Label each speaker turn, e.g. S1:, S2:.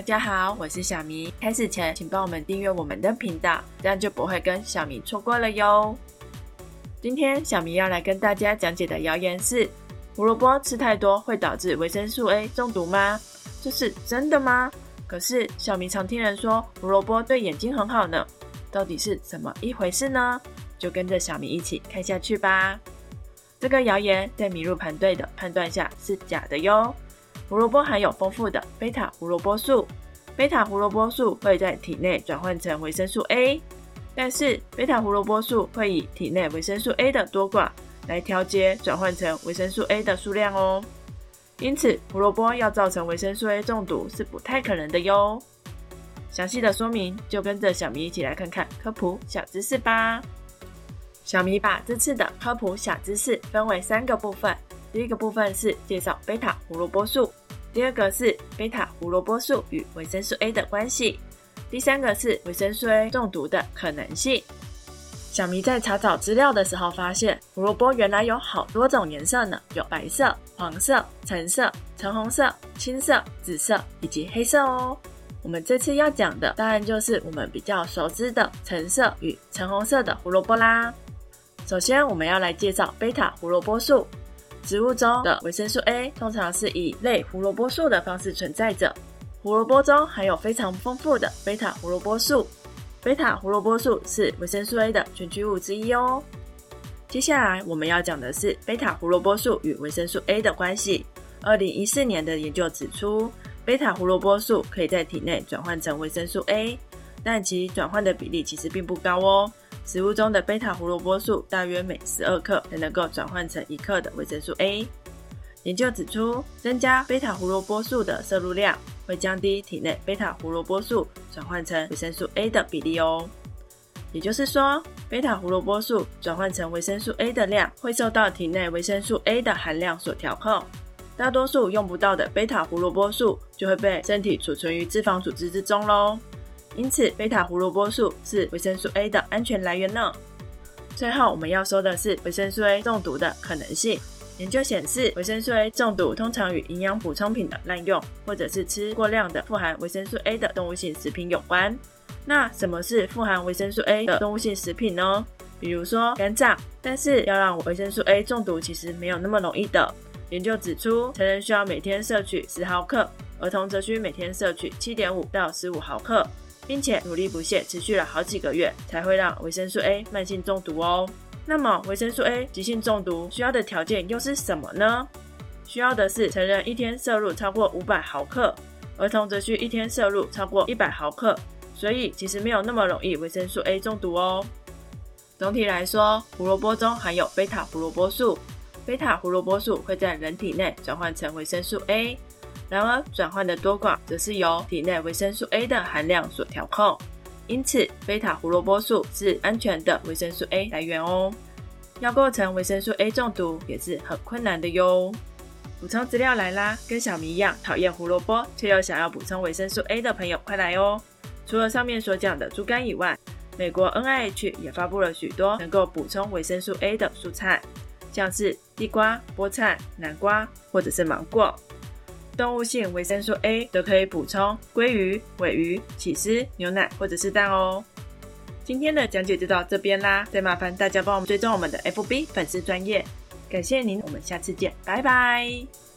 S1: 大家好，我是小明。开始前，请帮我们订阅我们的频道，这样就不会跟小明错过了哟。今天小明要来跟大家讲解的谣言是：胡萝卜吃太多会导致维生素 A 中毒吗？这是真的吗？可是小明常听人说胡萝卜对眼睛很好呢，到底是怎么一回事呢？就跟着小明一起看下去吧。这个谣言在米入盘队的判断下是假的哟。胡萝卜含有丰富的贝塔胡萝卜素，贝塔胡萝卜素会在体内转换成维生素 A，但是贝塔胡萝卜素会以体内维生素 A 的多寡来调节转换成维生素 A 的数量哦。因此，胡萝卜要造成维生素 A 中毒是不太可能的哟。详细的说明就跟着小咪一起来看看科普小知识吧。小咪把这次的科普小知识分为三个部分，第一个部分是介绍贝塔胡萝卜素。第二个是贝塔胡萝卜素与维生素 A 的关系，第三个是维生素 A 中毒的可能性。小迷在查找资料的时候发现，胡萝卜原来有好多种颜色呢，有白色、黄色、橙色、橙红色、青色、紫色以及黑色哦。我们这次要讲的当然就是我们比较熟知的橙色与橙红色的胡萝卜啦。首先，我们要来介绍贝塔胡萝卜素。植物中的维生素 A 通常是以类胡萝卜素的方式存在着。胡萝卜中含有非常丰富的贝塔胡萝卜素，贝塔胡萝卜素是维生素 A 的全居物之一哦。接下来我们要讲的是贝塔胡萝卜素与维生素 A 的关系。二零一四年的研究指出，贝塔胡萝卜素可以在体内转换成维生素 A，但其转换的比例其实并不高哦。食物中的贝塔胡萝卜素大约每十二克才能够转换成一克的维生素 A。研究指出，增加贝塔胡萝卜素的摄入量会降低体内贝塔胡萝卜素转换成维生素 A 的比例哦。也就是说，贝塔胡萝卜素转换成维生素 A 的量会受到体内维生素 A 的含量所调控。大多数用不到的贝塔胡萝卜素就会被身体储存于脂肪组织之中喽。因此，贝塔胡萝卜素是维生素 A 的安全来源呢。最后，我们要说的是维生素 A 中毒的可能性。研究显示，维生素 A 中毒通常与营养补充品的滥用，或者是吃过量的富含维生素 A 的动物性食品有关。那什么是富含维生素 A 的动物性食品呢？比如说肝脏。但是要让维生素 A 中毒，其实没有那么容易的。研究指出，成人需要每天摄取十毫克，儿童则需每天摄取七点五到十五毫克。并且努力不懈，持续了好几个月，才会让维生素 A 慢性中毒哦。那么，维生素 A 急性中毒需要的条件又是什么呢？需要的是成人一天摄入超过五百毫克，儿童则需一天摄入超过一百毫克。所以，其实没有那么容易维生素 A 中毒哦。总体来说，胡萝卜中含有贝塔胡萝卜素，贝塔胡萝卜素会在人体内转换成维生素 A。然而，转换的多寡则是由体内维生素 A 的含量所调控，因此贝塔胡萝卜素是安全的维生素 A 来源哦。要构成维生素 A 中毒也是很困难的哟。补充资料来啦，跟小明一样讨厌胡萝卜，却又想要补充维生素 A 的朋友，快来哦！除了上面所讲的猪肝以外，美国 NIH 也发布了许多能够补充维生素 A 的蔬菜，像是地瓜、菠菜、南瓜或者是芒果。动物性维生素 A 都可以补充鲑鱼、尾鱼、起司、牛奶或者是蛋哦。今天的讲解就到这边啦，再麻烦大家帮我们追踪我们的 FB 粉丝专业，感谢您，我们下次见，拜拜。